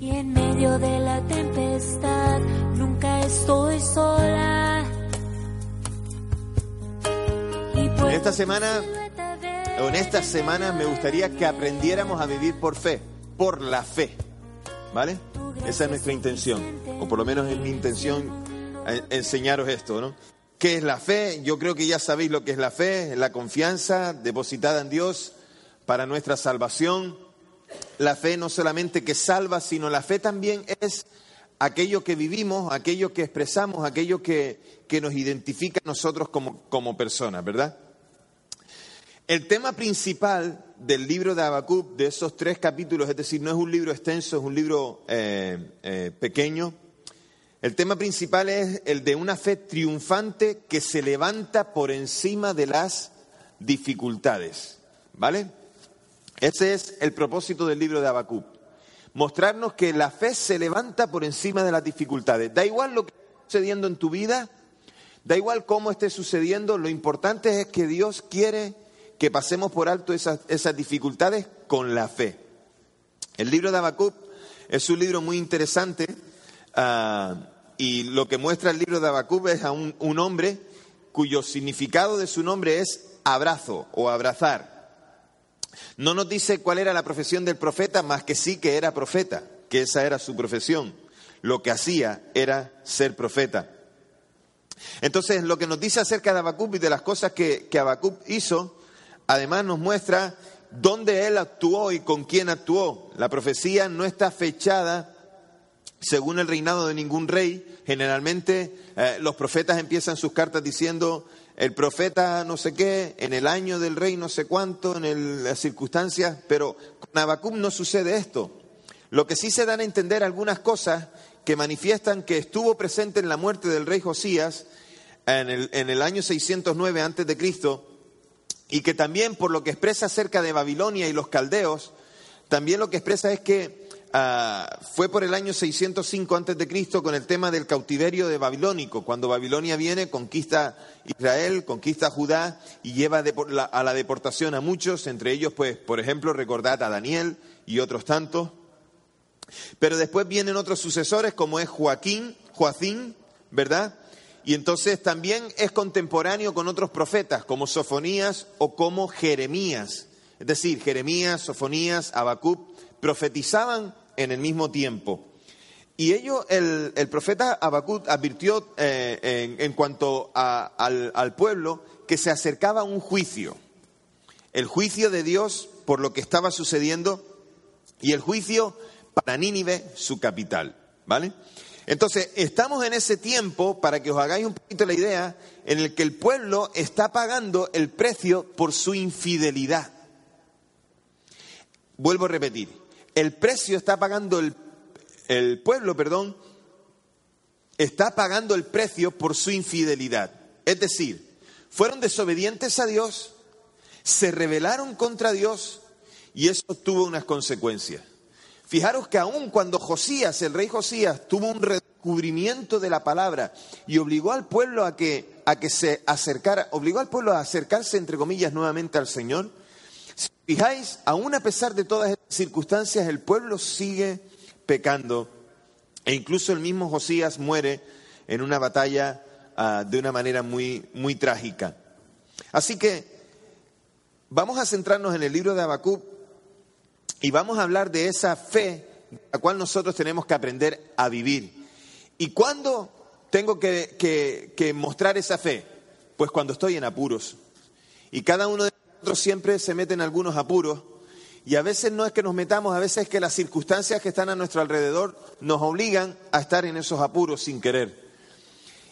Y en medio de la tempestad nunca estoy sola. Y En esta semana, o en estas semanas, me gustaría que aprendiéramos a vivir por fe, por la fe. ¿Vale? Esa es nuestra intención, o por lo menos es mi intención enseñaros esto, ¿no? ¿Qué es la fe? Yo creo que ya sabéis lo que es la fe, la confianza depositada en Dios para nuestra salvación. La fe no solamente que salva, sino la fe también es aquello que vivimos, aquello que expresamos, aquello que, que nos identifica a nosotros como, como personas, ¿verdad? El tema principal del libro de Habacuc, de esos tres capítulos, es decir, no es un libro extenso, es un libro eh, eh, pequeño. El tema principal es el de una fe triunfante que se levanta por encima de las dificultades. ¿Vale? Ese es el propósito del libro de Habacuc. Mostrarnos que la fe se levanta por encima de las dificultades. Da igual lo que esté sucediendo en tu vida, da igual cómo esté sucediendo, lo importante es que Dios quiere que pasemos por alto esas, dificultades con la fe. El libro de Habacuc es un libro muy interesante ah, y lo que muestra el libro de Habacuc es a un hombre cuyo significado de su nombre es abrazo o abrazar. No nos dice cuál era la profesión del profeta, más que sí que era profeta, que esa era su profesión. Lo que hacía era ser profeta. Entonces, lo que nos dice acerca de Habacuc y de las cosas que, que hizo, además nos muestra dónde él actuó y con quién actuó. La profecía no está fechada según el reinado de ningún rey. Generalmente eh, los profetas empiezan sus cartas diciendo el profeta no sé qué, en el año del rey no sé cuánto, en el- las circunstancias, pero con Habacuc no sucede esto. Lo que sí se dan a entender algunas cosas que manifiestan que estuvo presente en la muerte del rey Josías en el, en el año 609 antes de Cristo y que también por lo que expresa acerca de Babilonia y los caldeos, también lo que expresa es que ah, fue por el año 605 antes de Cristo con el tema del cautiverio de babilónico, cuando Babilonia viene, conquista Israel, conquista Judá y lleva a la deportación a muchos, entre ellos, pues, por ejemplo, recordad a Daniel y otros tantos. Pero después vienen otros sucesores como es Joaquín, Joacín, ¿verdad? Y entonces también es contemporáneo con otros profetas como Sofonías o como Jeremías. Es decir, Jeremías, Sofonías, Habacuc profetizaban en el mismo tiempo. Y ello, el, el profeta Habacuc advirtió eh, en, en cuanto a- al, al pueblo que se acercaba un juicio. El juicio de Dios por lo que estaba sucediendo y el juicio para Nínive, su capital. ¿Vale? Entonces, estamos en ese tiempo, para que os hagáis un poquito la idea, en el que el pueblo está pagando el precio por su infidelidad. Vuelvo a repetir, el precio está pagando el, el pueblo, perdón, está pagando el precio por su infidelidad. Es decir, fueron desobedientes a Dios, se rebelaron contra Dios y eso tuvo unas consecuencias. Fijaros que aun cuando Josías, el rey Josías, tuvo un redescubrimiento de la palabra y obligó al pueblo a que, a que se acercara, obligó al pueblo a acercarse, entre comillas, nuevamente al Señor, si fijáis, aún a pesar de todas circunstancias, el pueblo sigue pecando e incluso el mismo Josías muere en una batalla ah, de una manera muy, muy trágica. Así que vamos a centrarnos en el libro de Habacuc y vamos a hablar de esa fe la cual nosotros tenemos que aprender a vivir. ¿Y cuándo tengo que- que mostrar esa fe? Pues cuando estoy en apuros. Y cada uno de nosotros siempre se mete en algunos apuros. Y a veces no es que nos metamos, a veces es que las circunstancias que están a nuestro alrededor nos obligan a estar en esos apuros sin querer.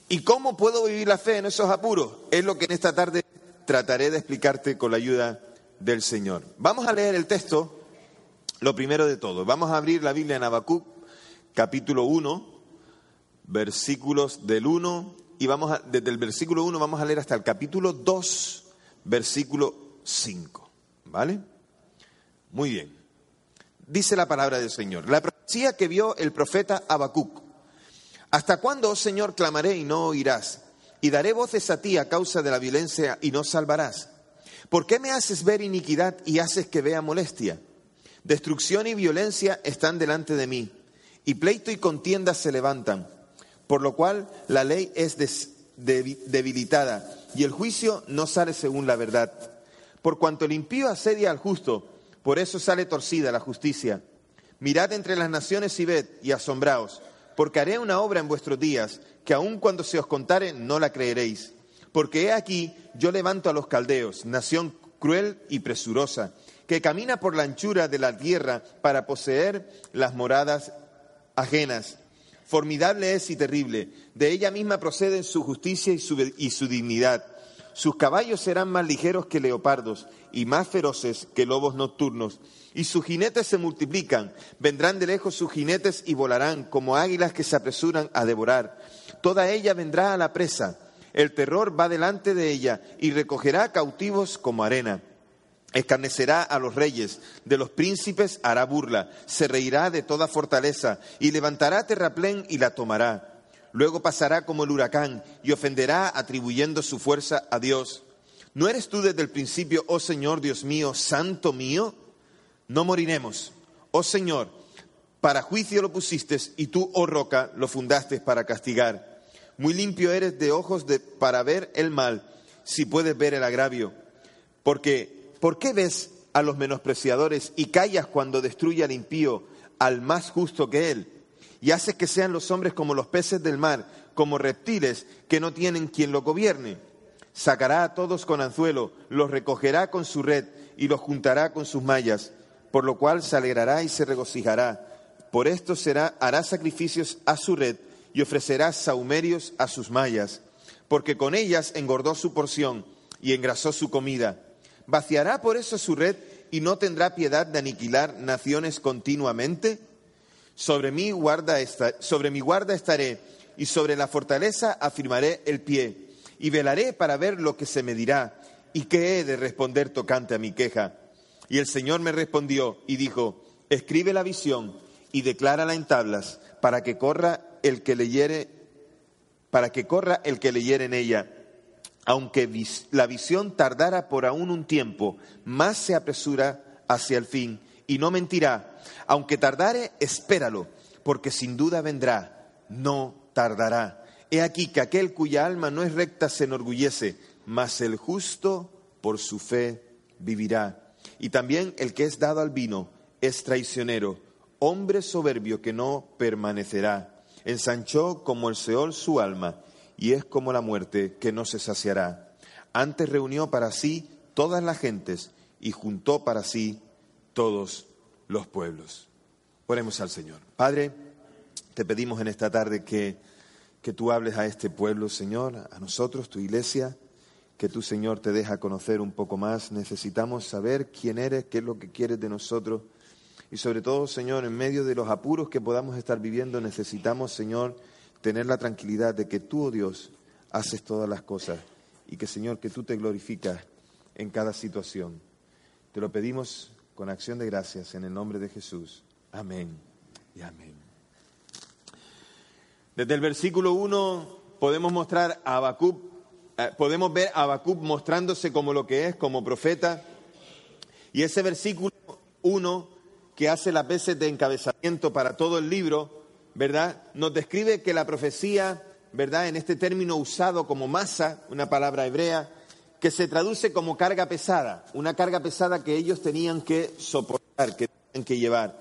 ¿Y cómo puedo vivir la fe en esos apuros? Es lo que en esta tarde trataré de explicarte con la ayuda del Señor. Vamos a leer el texto, lo primero de todo. Vamos a abrir la Biblia en Habacuc, capítulo 1, versículos del 1, y vamos a, desde el versículo 1 vamos a leer hasta el capítulo 2, versículo 5. ¿Vale? Muy bien. Dice la palabra del Señor. La profecía que vio el profeta Habacuc. ¿Hasta cuándo, oh Señor, clamaré y no oirás? Y daré voces a ti a causa de la violencia y no salvarás. ¿Por qué me haces ver iniquidad y haces que vea molestia? Destrucción y violencia están delante de mí. y pleito y contienda se levantan, por lo cual la ley es debilitada y el juicio no sale según la verdad. Por cuanto el impío asedia al justo, por eso sale torcida la justicia. Mirad entre las naciones y ved y asombraos, porque haré una obra en vuestros días, que aun cuando se os contare no la creeréis. Porque he aquí, yo levanto a los caldeos, nación cruel y presurosa, que camina por la anchura de la tierra para poseer las moradas ajenas. Formidable es y terrible. De ella misma proceden su justicia y su, y su dignidad. Sus caballos serán más ligeros que leopardos y más feroces que lobos nocturnos. Y sus jinetes se multiplican. Vendrán de lejos sus jinetes y volarán como águilas que se apresuran a devorar. Toda ella vendrá a la presa. El terror va delante de ella y recogerá cautivos como arena. Escarnecerá a los reyes, de los príncipes hará burla, se reirá de toda fortaleza y levantará terraplén y la tomará. Luego pasará como el huracán y ofenderá atribuyendo su fuerza a Dios. ¿No eres tú desde el principio, oh Señor Dios mío, santo mío? No moriremos. Oh Señor, para juicio lo pusiste y tú, oh roca, lo fundaste para castigar. Muy limpio eres de ojos de, para ver el mal, si puedes ver el agravio. Porque ¿Por qué ves a los menospreciadores y callas cuando destruye al impío, al más justo que él? Y haces que sean los hombres como los peces del mar, como reptiles que no tienen quien lo gobierne. Sacará a todos con anzuelo, los recogerá con su red y los juntará con sus mallas, por lo cual se alegrará y se regocijará. Por esto será, hará sacrificios a su red y ofrecerá saumerios a sus mallas, porque con ellas engordó su porción y engrasó su comida ¿Vaciará por eso su red y no tendrá piedad de aniquilar naciones continuamente? Sobre mi guarda, sobre mi guarda estaré y sobre la fortaleza afirmaré el pie y velaré para ver lo que se me dirá y qué he de responder tocante a mi queja. Y el Señor me respondió y dijo, escribe la visión y declárala en tablas para que corra el que leyere, para que corra el que leyere en ella aunque la visión tardara por aún un tiempo, más se apresura hacia el fin y no mentirá. Aunque tardare, espéralo, porque sin duda vendrá, no tardará. He aquí que aquel cuya alma no es recta se enorgullece, mas el justo por su fe vivirá. Y también el que es dado al vino es traicionero, hombre soberbio que no permanecerá. Ensanchó como el Seol su alma y es como la muerte que no se saciará. Antes reunió para sí todas las gentes y juntó para sí todos los pueblos. Oremos al Señor. Padre, te pedimos en esta tarde que, que tú hables a este pueblo, Señor, a nosotros, tu iglesia, que tú, Señor, te deja conocer un poco más. Necesitamos saber quién eres, qué es lo que quieres de nosotros. Y sobre todo, Señor, en medio de los apuros que podamos estar viviendo, necesitamos, Señor, tener la tranquilidad de que tú, oh Dios, haces todas las cosas y que, Señor, que tú te glorificas en cada situación. Te lo pedimos con acción de gracias en el nombre de Jesús. Amén y amén. Desde el versículo 1 podemos mostrar a Habacuc, eh, podemos ver a Habacuc mostrándose como lo que es, como profeta. Y ese versículo 1 que hace las veces de encabezamiento para todo el libro, ¿verdad? Nos describe que la profecía, ¿verdad? En este término usado como masa, una palabra hebrea, que se traduce como carga pesada, una carga pesada que ellos tenían que soportar, que tenían que llevar.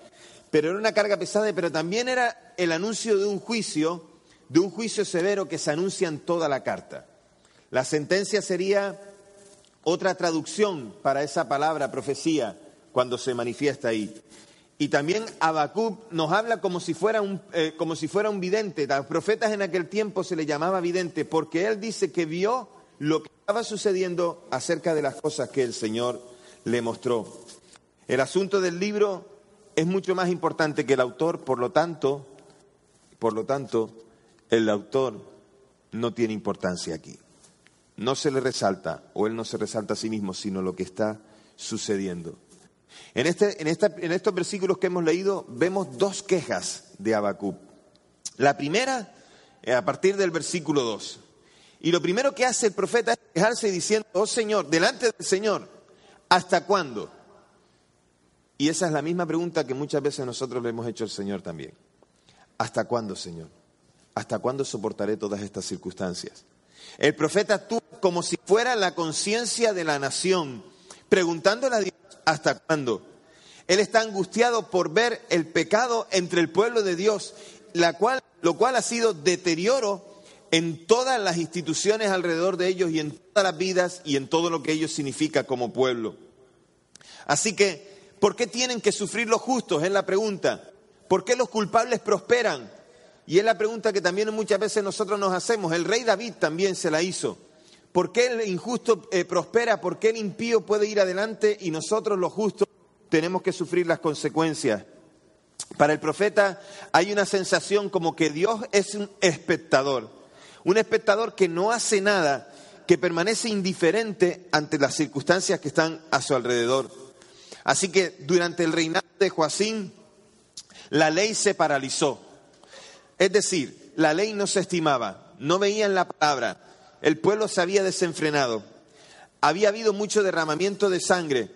Pero era una carga pesada, pero también era el anuncio de un juicio, de un juicio severo que se anuncia en toda la carta. La sentencia sería otra traducción para esa palabra profecía cuando se manifiesta ahí. Y también Habacuc nos habla como si, fuera un, eh, como si fuera un vidente. A los profetas en aquel tiempo se le llamaba vidente porque él dice que vio lo que estaba sucediendo acerca de las cosas que el Señor le mostró. El asunto del libro es mucho más importante que el autor, por lo tanto, por lo tanto, el autor no tiene importancia aquí. No se le resalta, o él no se resalta a sí mismo, sino lo que está sucediendo. En, este, en, estos versículos que hemos leído vemos dos quejas de Habacuc. La primera, eh, a partir del versículo 2. Y lo primero que hace el profeta es quejarse diciendo, oh Señor, delante del Señor, ¿hasta cuándo? Y esa es la misma pregunta que muchas veces nosotros le hemos hecho al Señor también. ¿hasta cuándo, Señor? ¿Hasta cuándo soportaré todas estas circunstancias? El profeta actúa como si fuera la conciencia de la nación, preguntándole a Dios, ¿hasta cuándo? Él está angustiado por ver el pecado entre el pueblo de Dios, la cual, lo cual ha sido deterioro en todas las instituciones alrededor de ellos y en todas las vidas y en todo lo que ellos significa como pueblo. Así que, ¿por qué tienen que sufrir los justos? Es la pregunta. ¿Por qué los culpables prosperan? Y es la pregunta que también muchas veces nosotros nos hacemos. El rey David también se la hizo. ¿Por qué el injusto eh, prospera? ¿Por qué el impío puede ir adelante y nosotros los justos tenemos que sufrir las consecuencias? Para el profeta hay una sensación como que Dios es un espectador, un espectador que no hace nada, que permanece indiferente ante las circunstancias que están a su alrededor. Así que durante el reinado de Joacín, la ley se paralizó. Es decir, la ley no se estimaba, no veían la palabra, el pueblo se había desenfrenado, había habido mucho derramamiento de sangre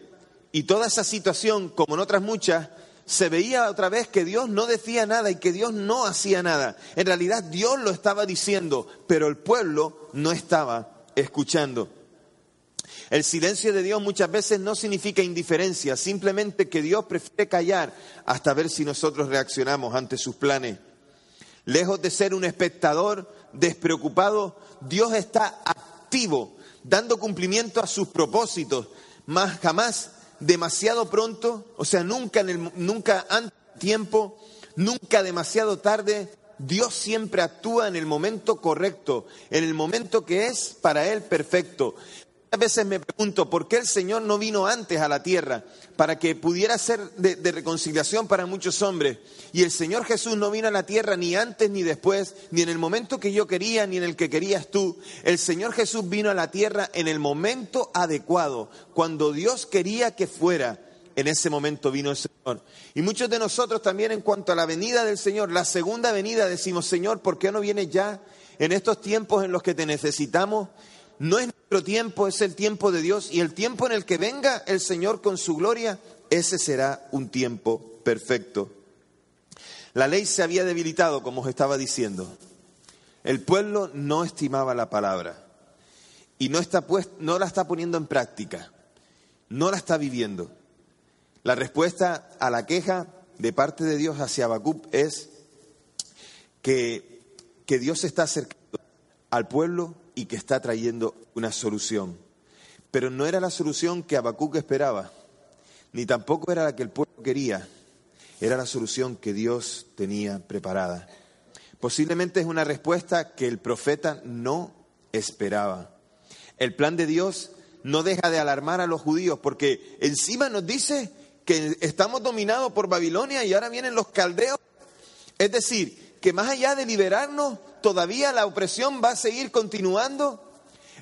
y toda esa situación, como en otras muchas, se veía otra vez que Dios no decía nada y que Dios no hacía nada. En realidad Dios lo estaba diciendo, pero el pueblo no estaba escuchando. El silencio de Dios muchas veces no significa indiferencia, simplemente que Dios prefiere callar hasta ver si nosotros reaccionamos ante sus planes. Lejos de ser un espectador despreocupado, Dios está activo, dando cumplimiento a sus propósitos, más jamás demasiado pronto, o sea, nunca, en el, nunca antes tiempo, nunca demasiado tarde. Dios siempre actúa en el momento correcto, en el momento que es para Él perfecto. A veces me pregunto por qué el Señor no vino antes a la tierra para que pudiera ser de, de, reconciliación para muchos hombres. Y el Señor Jesús no vino a la tierra ni antes ni después, ni en el momento que yo quería ni en el que querías tú. El Señor Jesús vino a la tierra en el momento adecuado, cuando Dios quería que fuera. En ese momento vino el Señor. Y muchos de nosotros también en cuanto a la venida del Señor, la segunda venida, decimos, Señor, ¿por qué no viene ya en estos tiempos en los que te necesitamos? No es nuestro tiempo, es el tiempo de Dios y el tiempo en el que venga el Señor con su gloria, ese será un tiempo perfecto. La ley se había debilitado, como os estaba diciendo. El pueblo no estimaba la palabra y no, está pues, no la está poniendo en práctica, no la está viviendo. La respuesta a la queja de parte de Dios hacia Habacuc es que, que Dios está acercando al pueblo y que está trayendo una solución. Pero no era la solución que Habacuc esperaba, ni tampoco era la que el pueblo quería, era la solución que Dios tenía preparada. Posiblemente es una respuesta que el profeta no esperaba. El plan de Dios no deja de alarmar a los judíos porque encima nos dice que estamos dominados por Babilonia y ahora vienen los caldeos. Es decir, que más allá de liberarnos, todavía la opresión va a seguir continuando.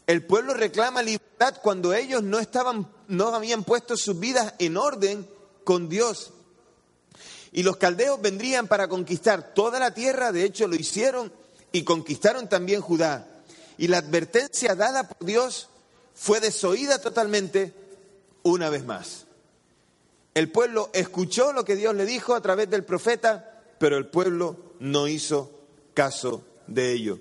El pueblo reclama libertad cuando ellos no estaban, no habían puesto sus vidas en orden con Dios. Y los caldeos vendrían para conquistar toda la tierra, de hecho lo hicieron y conquistaron también Judá. Y la advertencia dada por Dios fue desoída totalmente una vez más. El pueblo escuchó lo que Dios le dijo a través del profeta, pero el pueblo no hizo caso de ello.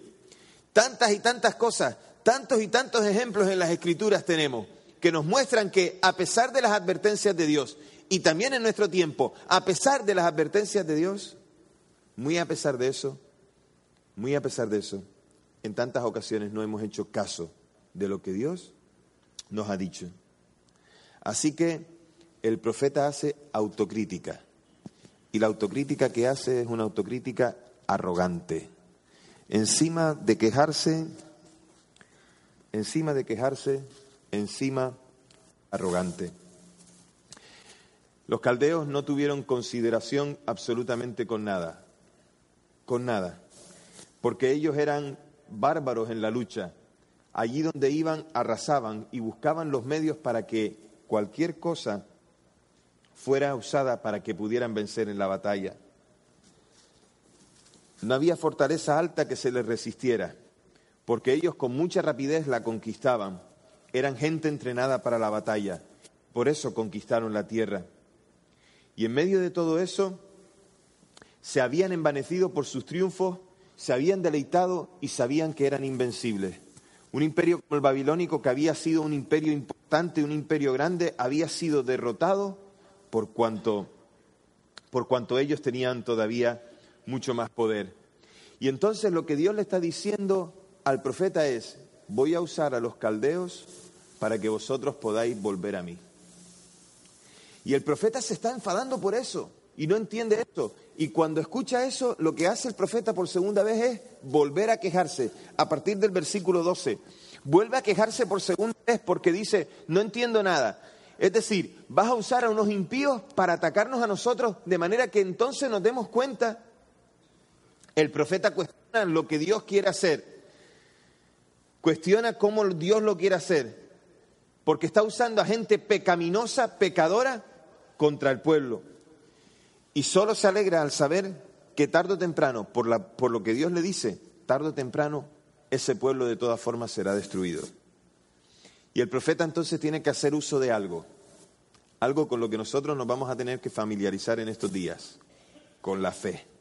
Tantas y tantas cosas, tantos y tantos ejemplos en las escrituras tenemos que nos muestran que a pesar de las advertencias de Dios y también en nuestro tiempo, a pesar de las advertencias de Dios, muy a pesar de eso, muy a pesar de eso, en tantas ocasiones no hemos hecho caso de lo que Dios nos ha dicho. Así que el profeta hace autocrítica. Y la autocrítica que hace es una autocrítica arrogante encima de quejarse, encima de quejarse, encima arrogante. Los caldeos no tuvieron consideración absolutamente con nada, con nada, porque ellos eran bárbaros en la lucha. Allí donde iban arrasaban y buscaban los medios para que cualquier cosa fuera usada para que pudieran vencer en la batalla. No había fortaleza alta que se les resistiera, porque ellos con mucha rapidez la conquistaban. Eran gente entrenada para la batalla. Por eso conquistaron la tierra. Y en medio de todo eso, se habían envanecido por sus triunfos, se habían deleitado y sabían que eran invencibles. Un imperio como el babilónico, que había sido un imperio importante, un imperio grande, había sido derrotado por cuanto, por cuanto ellos tenían todavía mucho más poder. Y entonces lo que Dios le está diciendo al profeta es, voy a usar a los caldeos para que vosotros podáis volver a mí. Y el profeta se está enfadando por eso y no entiende esto. Y cuando escucha eso, lo que hace el profeta por segunda vez es volver a quejarse. A partir del versículo 12, vuelve a quejarse por segunda vez porque dice, no entiendo nada. Es decir, vas a usar a unos impíos para atacarnos a nosotros de manera que entonces nos demos cuenta. El profeta cuestiona lo que Dios quiere hacer. Cuestiona cómo Dios lo quiere hacer. Porque está usando a gente pecaminosa, pecadora, contra el pueblo. Y solo se alegra al saber que tarde o temprano, por, la, por lo que Dios le dice, tarde o temprano ese pueblo de todas formas será destruido. Y el profeta entonces tiene que hacer uso de algo, algo con lo que nosotros nos vamos a tener que familiarizar en estos días, con la fe.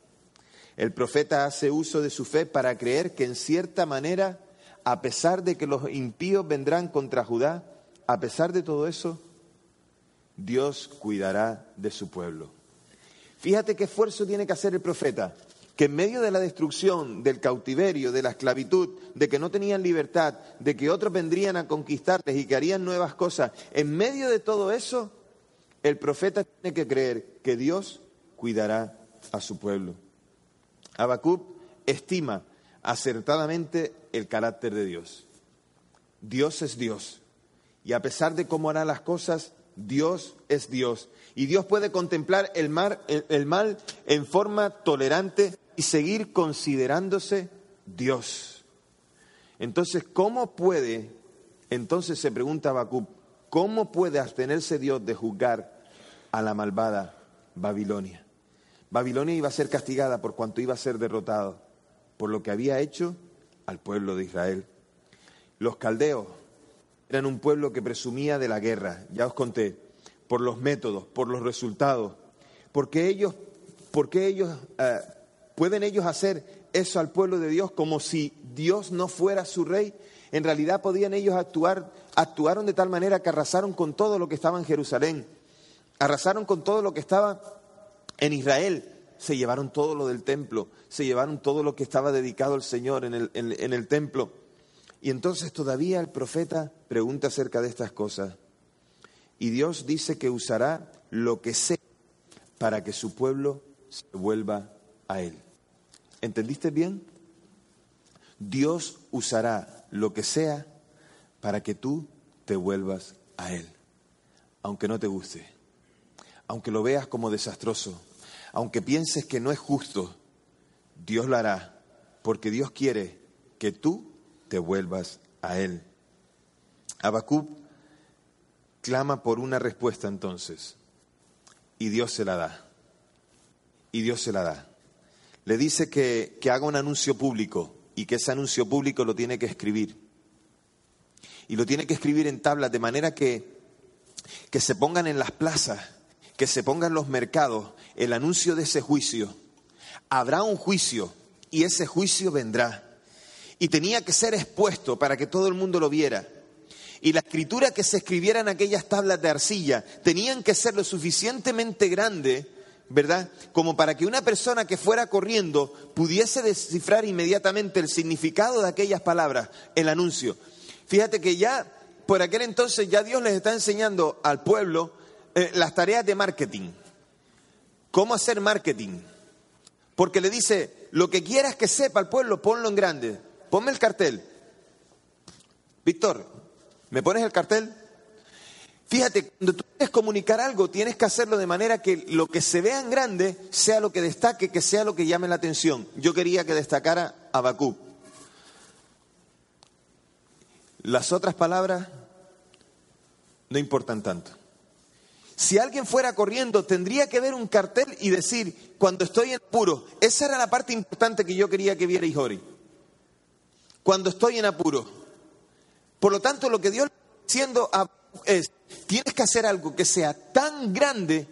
El profeta hace uso de su fe para creer que en cierta manera, a pesar de que los impíos vendrán contra Judá, a pesar de todo eso, Dios cuidará de su pueblo. Fíjate qué esfuerzo tiene que hacer el profeta, que en medio de la destrucción, del cautiverio, de la esclavitud, de que no tenían libertad, de que otros vendrían a conquistarles y que harían nuevas cosas, en medio de todo eso, el profeta tiene que creer que Dios cuidará a su pueblo. Habacuc estima acertadamente el carácter de Dios. Dios es Dios. Y a pesar de cómo hará las cosas, Dios es Dios. Y Dios puede contemplar el, el, mal en forma tolerante y seguir considerándose Dios. Entonces, ¿cómo puede, entonces se pregunta Habacuc, ¿cómo puede abstenerse Dios de juzgar a la malvada Babilonia? Babilonia iba a ser castigada por cuanto iba a ser derrotado, por lo que había hecho al pueblo de Israel. Los caldeos eran un pueblo que presumía de la guerra, ya os conté, por los métodos, por los resultados. Porque ellos, ellos eh, pueden ellos hacer eso al pueblo de Dios como si Dios no fuera su rey. En realidad podían ellos actuar, actuaron de tal manera que arrasaron con todo lo que estaba en Jerusalén, arrasaron con todo lo que estaba en Israel, se llevaron todo lo del templo, se llevaron todo lo que estaba dedicado al Señor en el, en el templo. Y entonces todavía el profeta pregunta acerca de estas cosas. Y Dios dice que usará lo que sea para que su pueblo se vuelva a Él. ¿Entendiste bien? Dios usará lo que sea para que tú te vuelvas a Él, aunque no te guste, aunque lo veas como desastroso, aunque pienses que no es justo, Dios lo hará, porque Dios quiere que tú te vuelvas a Él. Habacuc clama por una respuesta entonces. Y Dios se la da. Y Dios se la da. Le dice que, que haga un anuncio público y que ese anuncio público lo tiene que escribir. Y lo tiene que escribir en tablas de manera que, que se pongan en las plazas, que se pongan en los mercados el anuncio de ese juicio. Habrá un juicio y ese juicio vendrá. Y tenía que ser expuesto para que todo el mundo lo viera y la escritura que se escribiera en aquellas tablas de arcilla tenían que ser lo suficientemente grande, ¿verdad? Como para que una persona que fuera corriendo pudiese descifrar inmediatamente el significado de aquellas palabras, el anuncio. Fíjate que ya por aquel entonces ya Dios les está enseñando al pueblo eh, las tareas de marketing. ¿Cómo hacer marketing? Porque le dice, lo que quieras que sepa el pueblo, ponlo en grande. Ponme el cartel. Víctor, ¿Me pones el cartel? Fíjate, cuando tú quieres comunicar algo, tienes que hacerlo de manera que lo que se vea en grande sea lo que destaque, que sea lo que llame la atención. Yo quería que destacara a Bakú. Las otras palabras no importan tanto. Si alguien fuera corriendo, tendría que ver un cartel y decir, cuando estoy en apuro, esa era la parte importante que yo quería que viera Ijori. Cuando estoy en apuro. Por lo tanto, lo que Dios está diciendo es, tienes que hacer algo que sea tan grande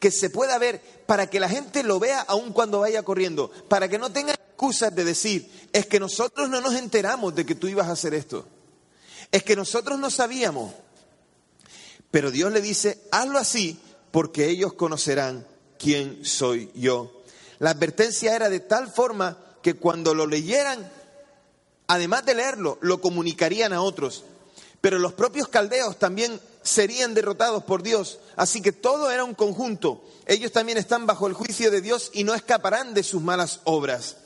que se pueda ver para que la gente lo vea aun cuando vaya corriendo, para que no tenga excusas de decir, es que nosotros no nos enteramos de que tú ibas a hacer esto, es que nosotros no sabíamos. Pero Dios le dice, hazlo así porque ellos conocerán quién soy yo. La advertencia era de tal forma que cuando lo leyeran, además de leerlo, lo comunicarían a otros. Pero los propios caldeos también serían derrotados por Dios. Así que todo era un conjunto. Ellos también están bajo el juicio de Dios y no escaparán de sus malas obras.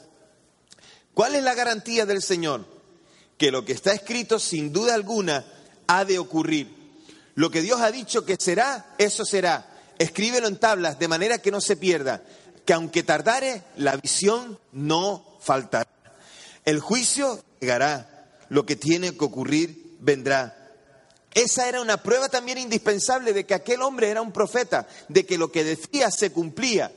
¿Cuál es la garantía del Señor? Que lo que está escrito sin duda alguna ha de ocurrir. Lo que Dios ha dicho que será, eso será. Escríbelo en tablas de manera que no se pierda. Que aunque tardare, la visión no faltará. El juicio llegará. Lo que tiene que ocurrir vendrá. Esa era una prueba también indispensable de que aquel hombre era un profeta, de que lo que decía se cumplía.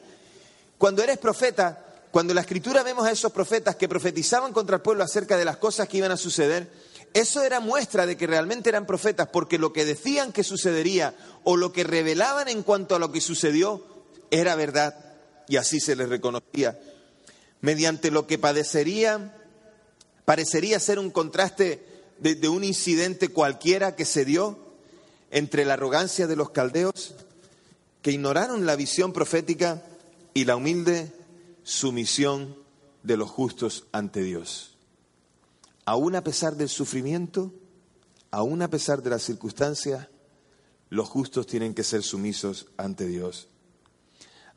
Cuando eres profeta, cuando en la escritura vemos a esos profetas que profetizaban contra el pueblo acerca de las cosas que iban a suceder, eso era muestra de que realmente eran profetas, porque lo que decían que sucedería o lo que revelaban en cuanto a lo que sucedió era verdad y así se les reconocía. Mediante lo que padecería, parecería ser un contraste de, un incidente cualquiera que se dio entre la arrogancia de los caldeos, que ignoraron la visión profética y la humilde sumisión de los justos ante Dios. Aún a pesar del sufrimiento, aún a pesar de las circunstancias, los justos tienen que ser sumisos ante Dios.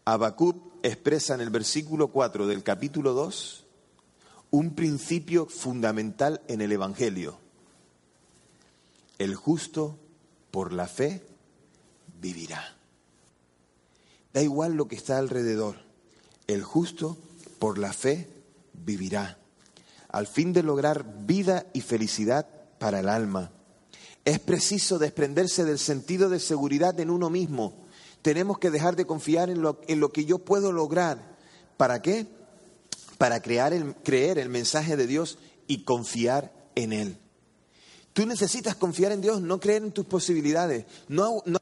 Habacuc expresa en el versículo 4 del capítulo 2 un principio fundamental en el Evangelio. El justo por la fe vivirá. Da igual lo que está alrededor. El justo por la fe vivirá. Al fin de lograr vida y felicidad para el alma. Es preciso desprenderse del sentido de seguridad en uno mismo. Tenemos que dejar de confiar en lo, en lo que yo puedo lograr. ¿Para qué? Para crear el, creer el mensaje de Dios y confiar en Él. Tú necesitas confiar en Dios, no creer en tus posibilidades, no, no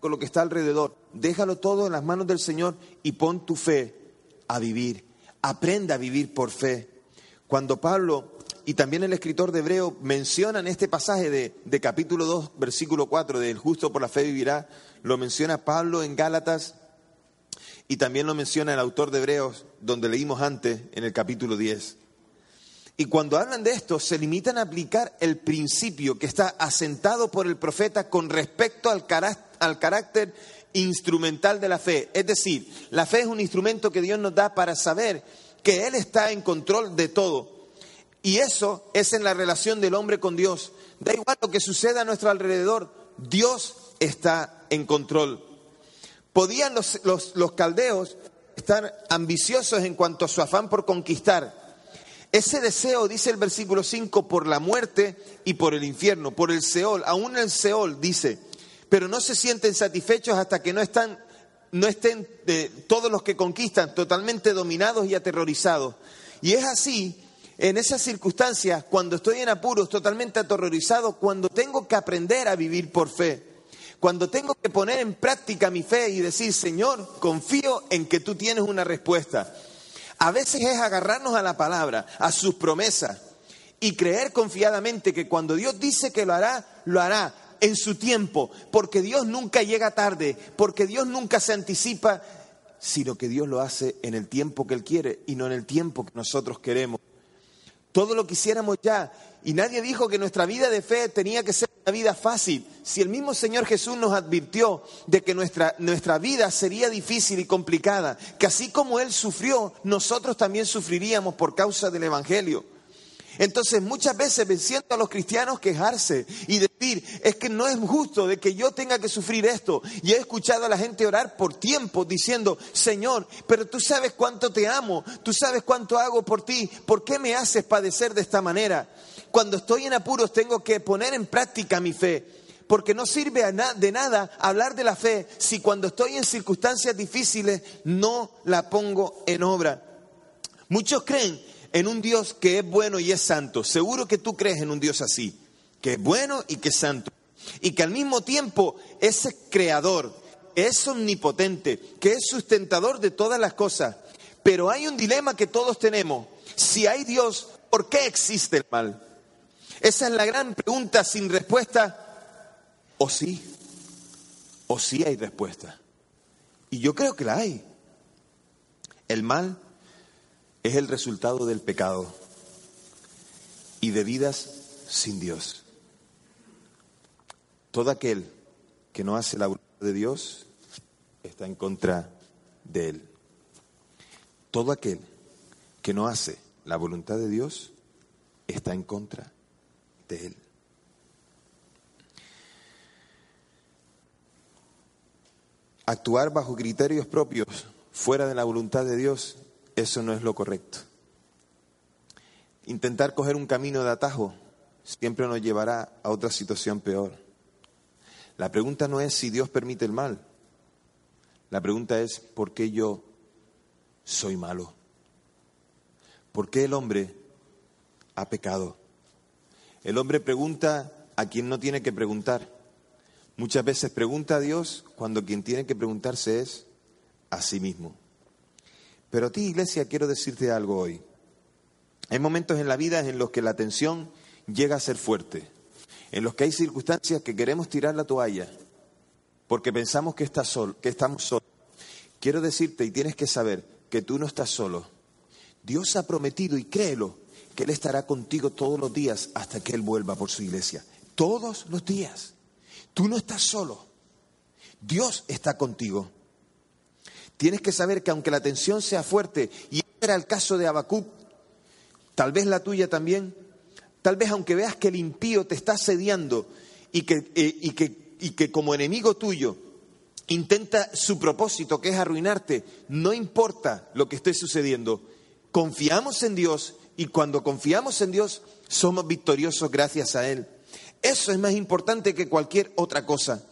con lo que está alrededor. Déjalo todo en las manos del Señor y pon tu fe a vivir. Aprenda a vivir por fe. Cuando Pablo y también el escritor de Hebreo mencionan este pasaje de, de capítulo 2, versículo 4, del justo por la fe vivirá, lo menciona Pablo en Gálatas y también lo menciona el autor de Hebreos, donde leímos antes en el capítulo 10. Y cuando hablan de esto, se limitan a aplicar el principio que está asentado por el profeta con respecto al, carácter instrumental de la fe. Es decir, la fe es un instrumento que Dios nos da para saber que Él está en control de todo. Y eso es en la relación del hombre con Dios. Da igual lo que suceda a nuestro alrededor, Dios está en control. Podían los, los caldeos estar ambiciosos en cuanto a su afán por conquistar, ese deseo, dice el versículo 5, por la muerte y por el infierno, por el Seol, aún el Seol dice, pero no se sienten satisfechos hasta que no, están, no estén eh, todos los que conquistan totalmente dominados y aterrorizados. Y es así, en esas circunstancias, cuando estoy en apuros, totalmente aterrorizado, cuando tengo que aprender a vivir por fe. Cuando tengo que poner en práctica mi fe y decir, Señor, confío en que tú tienes una respuesta. A veces es agarrarnos a la palabra, a sus promesas y creer confiadamente que cuando Dios dice que lo hará, lo hará en su tiempo, porque Dios nunca llega tarde, porque Dios nunca se anticipa, sino que Dios lo hace en el tiempo que Él quiere y no en el tiempo que nosotros queremos. Todo lo quisiéramos ya. Y nadie dijo que nuestra vida de fe tenía que ser una vida fácil. Si el mismo Señor Jesús nos advirtió de que nuestra, nuestra vida sería difícil y complicada, que así como Él sufrió, nosotros también sufriríamos por causa del Evangelio. Entonces muchas veces me siento a los cristianos quejarse y decir, es que no es justo de que yo tenga que sufrir esto. Y he escuchado a la gente orar por tiempo diciendo, Señor, pero tú sabes cuánto te amo, tú sabes cuánto hago por ti, ¿por qué me haces padecer de esta manera? Cuando estoy en apuros tengo que poner en práctica mi fe. Porque no sirve de nada hablar de la fe si cuando estoy en circunstancias difíciles no la pongo en obra. Muchos creen en un Dios que es bueno y es santo. Seguro que tú crees en un Dios así, que es bueno y que es santo. Y que al mismo tiempo es creador, es omnipotente, que es sustentador de todas las cosas. Pero hay un dilema que todos tenemos. Si hay Dios, ¿por qué existe el mal? Esa es la gran pregunta sin respuesta. ¿O sí? ¿O sí hay respuesta? Y yo creo que la hay. El mal es el resultado del pecado y de vidas sin Dios. Todo aquel que no hace la voluntad de Dios está en contra de Él. Todo aquel que no hace la voluntad de Dios está en contra de Él. Actuar bajo criterios propios fuera de la voluntad de Dios, eso no es lo correcto. Intentar coger un camino de atajo siempre nos llevará a otra situación peor. La pregunta no es si Dios permite el mal. La pregunta es ¿por qué yo soy malo? ¿Por qué el hombre ha pecado? El hombre pregunta a quien no tiene que preguntar. Muchas veces pregunta a Dios cuando quien tiene que preguntarse es a sí mismo. Pero a ti, iglesia, quiero decirte algo hoy. Hay momentos en la vida en los que la tensión llega a ser fuerte, en los que hay circunstancias que queremos tirar la toalla porque pensamos que, estás sol, que estamos solos. Quiero decirte y tienes que saber que tú no estás solo. Dios ha prometido, y créelo, que Él estará contigo todos los días hasta que Él vuelva por su iglesia. Todos los días. Tú no estás solo. Dios está contigo. Tienes que saber que aunque la tensión sea fuerte, y era el caso de Habacuc, tal vez la tuya también, tal vez aunque veas que el impío te está asediando y que, eh, y que, y que como enemigo tuyo intenta su propósito, que es arruinarte, no importa lo que esté sucediendo, confiamos en Dios y cuando confiamos en Dios somos victoriosos gracias a Él. Eso es más importante que cualquier otra cosa.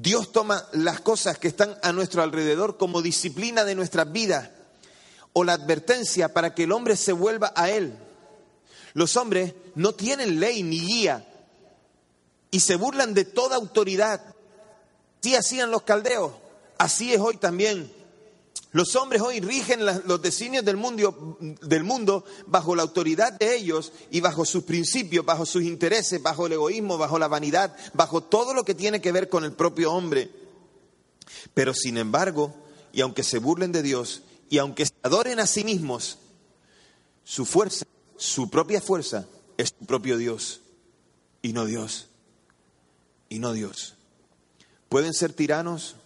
Dios toma las cosas que están a nuestro alrededor como disciplina de nuestras vidas o la advertencia para que el hombre se vuelva a Él. Los hombres no tienen ley ni guía y se burlan de toda autoridad. Así hacían los caldeos, así es hoy también. Los hombres hoy rigen los designios del mundo, del mundo bajo la autoridad de ellos y bajo sus principios, bajo sus intereses, bajo el egoísmo, bajo la vanidad, bajo todo lo que tiene que ver con el propio hombre. Pero sin embargo, y aunque se burlen de Dios, y aunque se adoren a sí mismos, su fuerza, su propia fuerza, es su propio Dios, y no Dios, y no Dios. Pueden ser tiranos,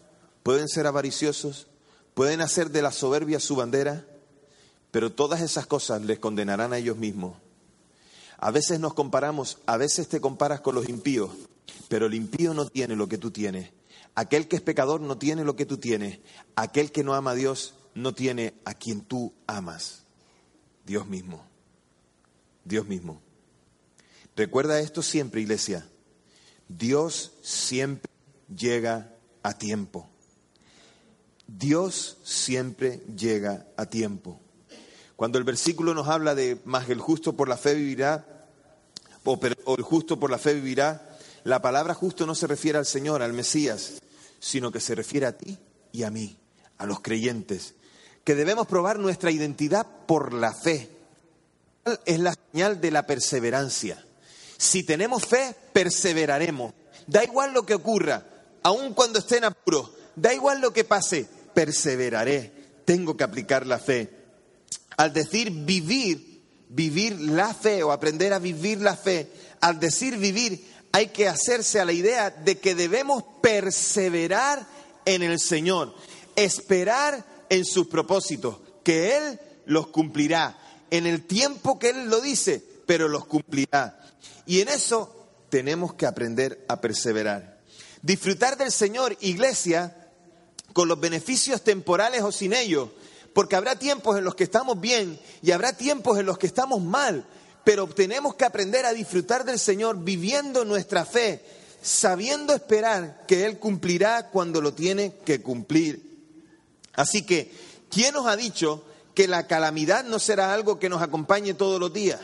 pueden ser avariciosos, Pueden hacer de la soberbia su bandera, pero todas esas cosas les condenarán a ellos mismos. A veces nos comparamos, a veces te comparas con los impíos, pero el impío no tiene lo que tú tienes. Aquel que es pecador no tiene lo que tú tienes. Aquel que no ama a Dios no tiene a quien tú amas. Dios mismo. Dios mismo. Recuerda esto siempre, iglesia. Dios siempre llega a tiempo. Dios siempre llega a tiempo. Cuando el versículo nos habla de más el justo por la fe vivirá, o, el justo por la fe vivirá, la palabra justo no se refiere al Señor, al Mesías, sino que se refiere a ti y a mí, a los creyentes, que debemos probar nuestra identidad por la fe. Es la señal de la perseverancia. Si tenemos fe, perseveraremos. Da igual lo que ocurra, aun cuando esté en apuro, da igual lo que pase, perseveraré, tengo que aplicar la fe. Al decir vivir, vivir la fe o aprender a vivir la fe, al decir vivir hay que hacerse a la idea de que debemos perseverar en el Señor, esperar en sus propósitos, que Él los cumplirá en el tiempo que Él lo dice, pero los cumplirá. Y en eso tenemos que aprender a perseverar. Disfrutar del Señor, iglesia, con los beneficios temporales o sin ellos, porque habrá tiempos en los que estamos bien y habrá tiempos en los que estamos mal, pero tenemos que aprender a disfrutar del Señor viviendo nuestra fe, sabiendo esperar que Él cumplirá cuando lo tiene que cumplir. Así que, ¿quién nos ha dicho que la calamidad no será algo que nos acompañe todos los días?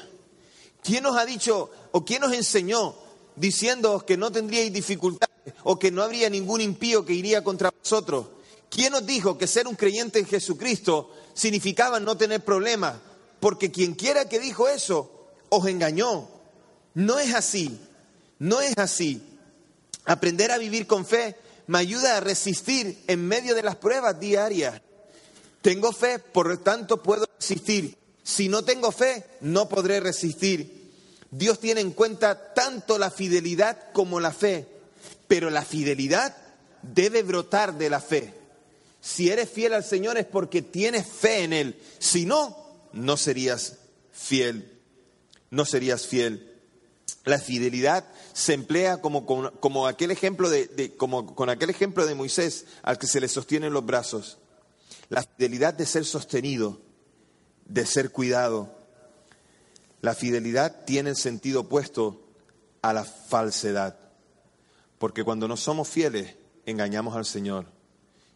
¿Quién nos ha dicho o quién nos enseñó diciendo que no tendríais dificultades o que no habría ningún impío que iría contra nosotros. ¿Quién nos dijo que ser un creyente en Jesucristo significaba no tener problemas? Porque quien quiera que dijo eso, os engañó. No es así, no es así. Aprender a vivir con fe me ayuda a resistir en medio de las pruebas diarias. Tengo fe, por lo tanto puedo resistir. Si no tengo fe, no podré resistir. Dios tiene en cuenta tanto la fidelidad como la fe, pero la fidelidad debe brotar de la fe. Si eres fiel al Señor es porque tienes fe en Él. Si no, no serías fiel. No serías fiel. La fidelidad se emplea como, aquel ejemplo de, con aquel ejemplo de Moisés al que se le sostienen los brazos. La fidelidad de ser sostenido, de ser cuidado. La fidelidad tiene el sentido opuesto a la falsedad. Porque cuando no somos fieles, engañamos al Señor.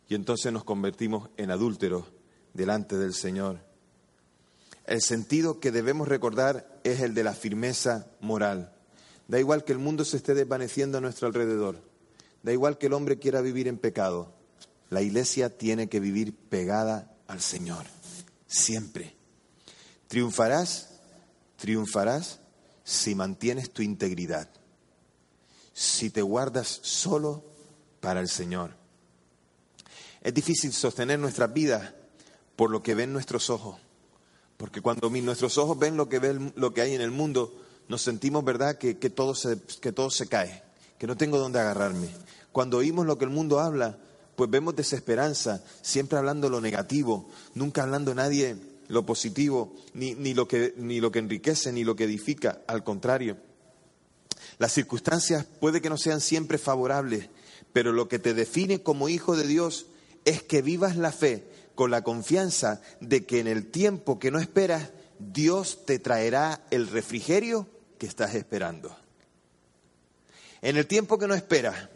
Y entonces nos convertimos en adúlteros delante del Señor. El sentido que debemos recordar es el de la firmeza moral. Da igual que el mundo se esté desvaneciendo a nuestro alrededor. Da igual que el hombre quiera vivir en pecado. La iglesia tiene que vivir pegada al Señor. Siempre. Triunfarás, triunfarás si mantienes tu integridad. Si te guardas solo para el Señor. Es difícil sostener nuestras vidas por lo que ven nuestros ojos. Porque cuando nuestros ojos ven lo que, ven, lo que hay en el mundo, nos sentimos, ¿verdad?, que, todo se, que todo se cae, que no tengo dónde agarrarme. Cuando oímos lo que el mundo habla, pues vemos desesperanza, siempre hablando lo negativo, nunca hablando nadie lo positivo, ni, ni, lo que, ni lo que enriquece, ni lo que edifica, al contrario. Las circunstancias puede que no sean siempre favorables, pero lo que te define como hijo de Dios es que vivas la fe con la confianza de que en el tiempo que no esperas, Dios te traerá el refrigerio que estás esperando. En el tiempo que no esperas,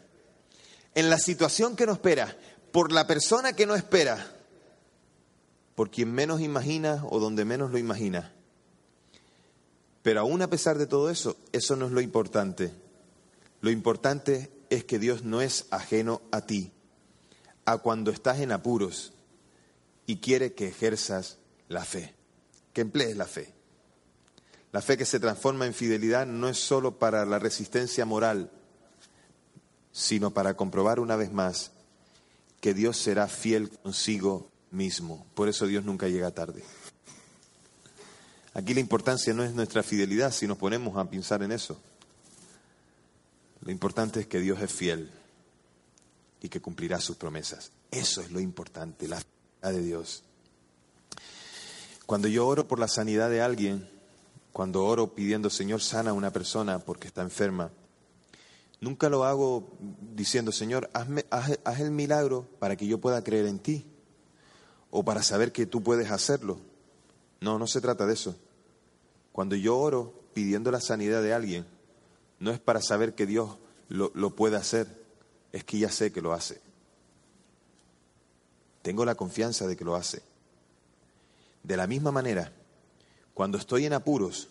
en la situación que no esperas, por la persona que no espera, por quien menos imagina o donde menos lo imagina. Pero aún a pesar de todo eso, eso no es lo importante. Lo importante es que Dios no es ajeno a ti, a cuando estás en apuros y quiere que ejerzas la fe, que emplees la fe. La fe que se transforma en fidelidad no es solo para la resistencia moral, sino para comprobar una vez más que Dios será fiel consigo mismo. Por eso Dios nunca llega tarde. Aquí la importancia no es nuestra fidelidad si nos ponemos a pensar en eso. Lo importante es que Dios es fiel y que cumplirá sus promesas. Eso es lo importante, la fidelidad de Dios. Cuando yo oro por la sanidad de alguien, cuando oro pidiendo, Señor, sana a una persona porque está enferma, nunca lo hago diciendo, Señor, hazme, haz, haz el milagro para que yo pueda creer en ti o para saber que tú puedes hacerlo. No, no se trata de eso. Cuando yo oro pidiendo la sanidad de alguien, no es para saber que Dios lo, lo puede hacer, es que ya sé que lo hace. Tengo la confianza de que lo hace. De la misma manera, cuando estoy en apuros,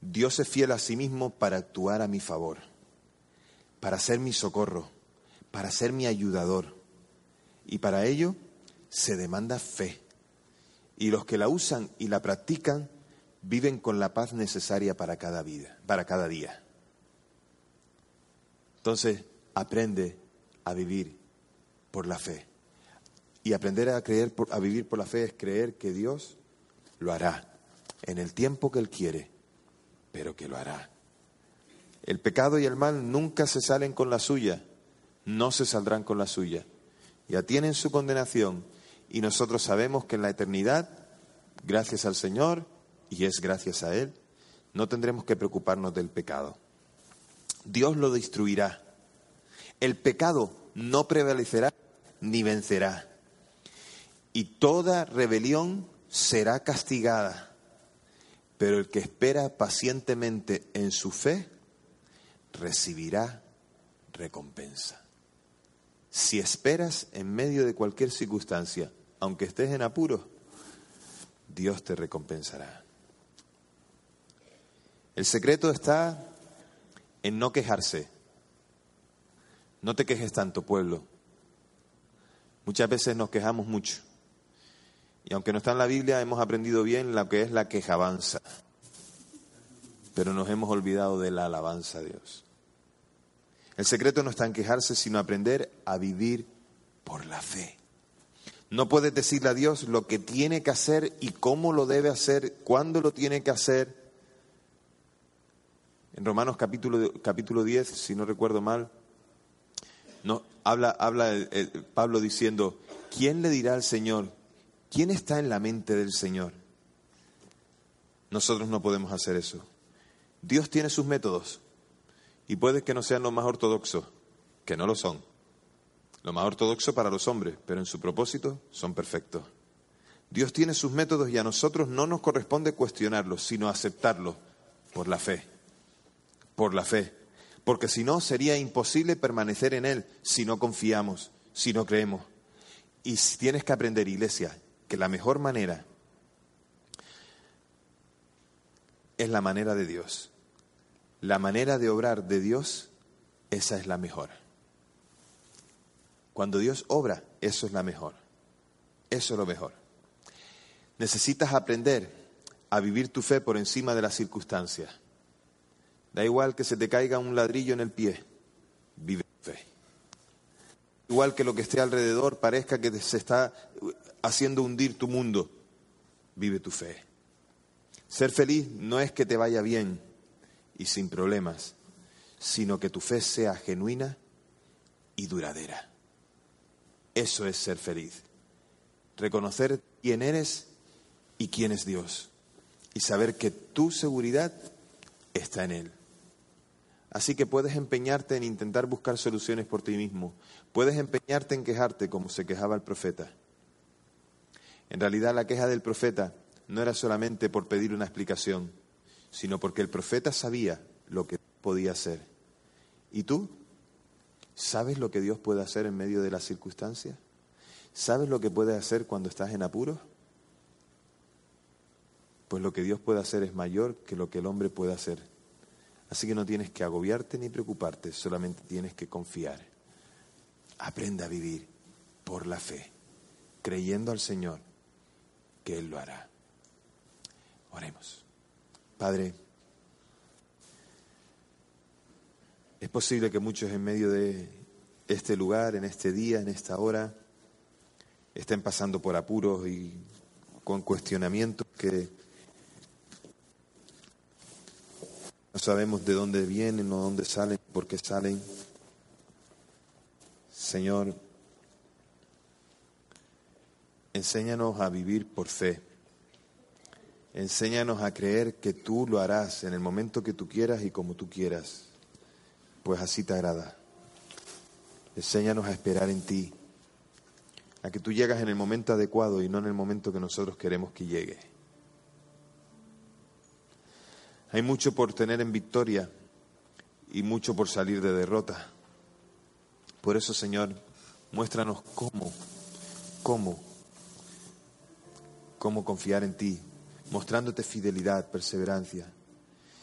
Dios es fiel a sí mismo para actuar a mi favor, para ser mi socorro, para ser mi ayudador. Y para ello se demanda fe. Y los que la usan y la practican viven con la paz necesaria para cada vida, para cada día. Entonces, aprende a vivir por la fe. Y aprender a creer a vivir por la fe es creer que Dios lo hará en el tiempo que él quiere, pero que lo hará. El pecado y el mal nunca se salen con la suya, no se saldrán con la suya. Ya tienen su condenación y nosotros sabemos que en la eternidad, gracias al Señor, y es gracias a Él, no tendremos que preocuparnos del pecado. Dios lo destruirá. El pecado no prevalecerá ni vencerá. Y toda rebelión será castigada. Pero el que espera pacientemente en su fe recibirá recompensa. Si esperas en medio de cualquier circunstancia, aunque estés en apuro, Dios te recompensará. El secreto está en no quejarse. No te quejes tanto, pueblo. Muchas veces nos quejamos mucho. Y aunque no está en la Biblia, hemos aprendido bien lo que es la quejabanza. Pero nos hemos olvidado de la alabanza a Dios. El secreto no está en quejarse, sino aprender a vivir por la fe. No puedes decirle a Dios lo que tiene que hacer y cómo lo debe hacer, cuándo lo tiene que hacer. En Romanos capítulo, capítulo 10, si no recuerdo mal, no, habla, habla Pablo diciendo, ¿quién le dirá al Señor? ¿Quién está en la mente del Señor? Nosotros no podemos hacer eso. Dios tiene sus métodos y puede que no sean los más ortodoxos, que no lo son. Lo más ortodoxo para los hombres, pero en su propósito son perfectos. Dios tiene sus métodos y a nosotros no nos corresponde cuestionarlos, sino aceptarlos por la fe. Por la fe. Porque si no, sería imposible permanecer en Él si no confiamos, si no creemos. Y tienes que aprender, iglesia, que la mejor manera es la manera de Dios. La manera de obrar de Dios, esa es la mejor. Cuando Dios obra, eso es la mejor. Eso es lo mejor. Necesitas aprender a vivir tu fe por encima de las circunstancias. Da igual que se te caiga un ladrillo en el pie, vive tu fe. Igual que lo que esté alrededor parezca que se está haciendo hundir tu mundo, vive tu fe. Ser feliz no es que te vaya bien y sin problemas, sino que tu fe sea genuina y duradera. Eso es ser feliz. Reconocer quién eres y quién es Dios. Y saber que tu seguridad está en Él. Así que puedes empeñarte en intentar buscar soluciones por ti mismo. Puedes empeñarte en quejarte como se quejaba el profeta. En realidad la queja del profeta no era solamente por pedir una explicación, sino porque el profeta sabía lo que podía hacer. ¿Y tú? ¿Sabes lo que Dios puede hacer en medio de las circunstancias? ¿Sabes lo que puede hacer cuando estás en apuros? Pues lo que Dios puede hacer es mayor que lo que el hombre puede hacer. Así que no tienes que agobiarte ni preocuparte, solamente tienes que confiar. Aprenda a vivir por la fe, creyendo al Señor que Él lo hará. Oremos. Padre, Es posible que muchos en medio de este lugar, en este día, en esta hora, estén pasando por apuros y con cuestionamientos que no sabemos de dónde vienen o dónde salen, por qué salen. Señor, enséñanos a vivir por fe. Enséñanos a creer que tú lo harás en el momento que tú quieras y como tú quieras pues así te agrada. Enséñanos a esperar en ti, a que tú llegas en el momento adecuado y no en el momento que nosotros queremos que llegue. Hay mucho por tener en victoria y mucho por salir de derrota. Por eso, Señor, muéstranos cómo, cómo, cómo confiar en ti, mostrándote fidelidad, perseverancia,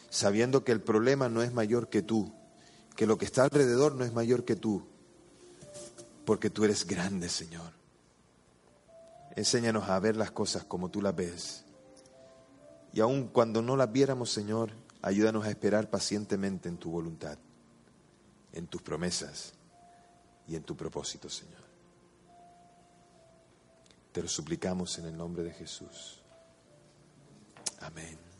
sabiendo que el problema no es mayor que tú, que lo que está alrededor no es mayor que tú, porque tú eres grande, Señor. Enséñanos a ver las cosas como tú las ves. Y aun cuando no las viéramos, Señor, ayúdanos a esperar pacientemente en tu voluntad, en tus promesas y en tu propósito, Señor. Te lo suplicamos en el nombre de Jesús. Amén.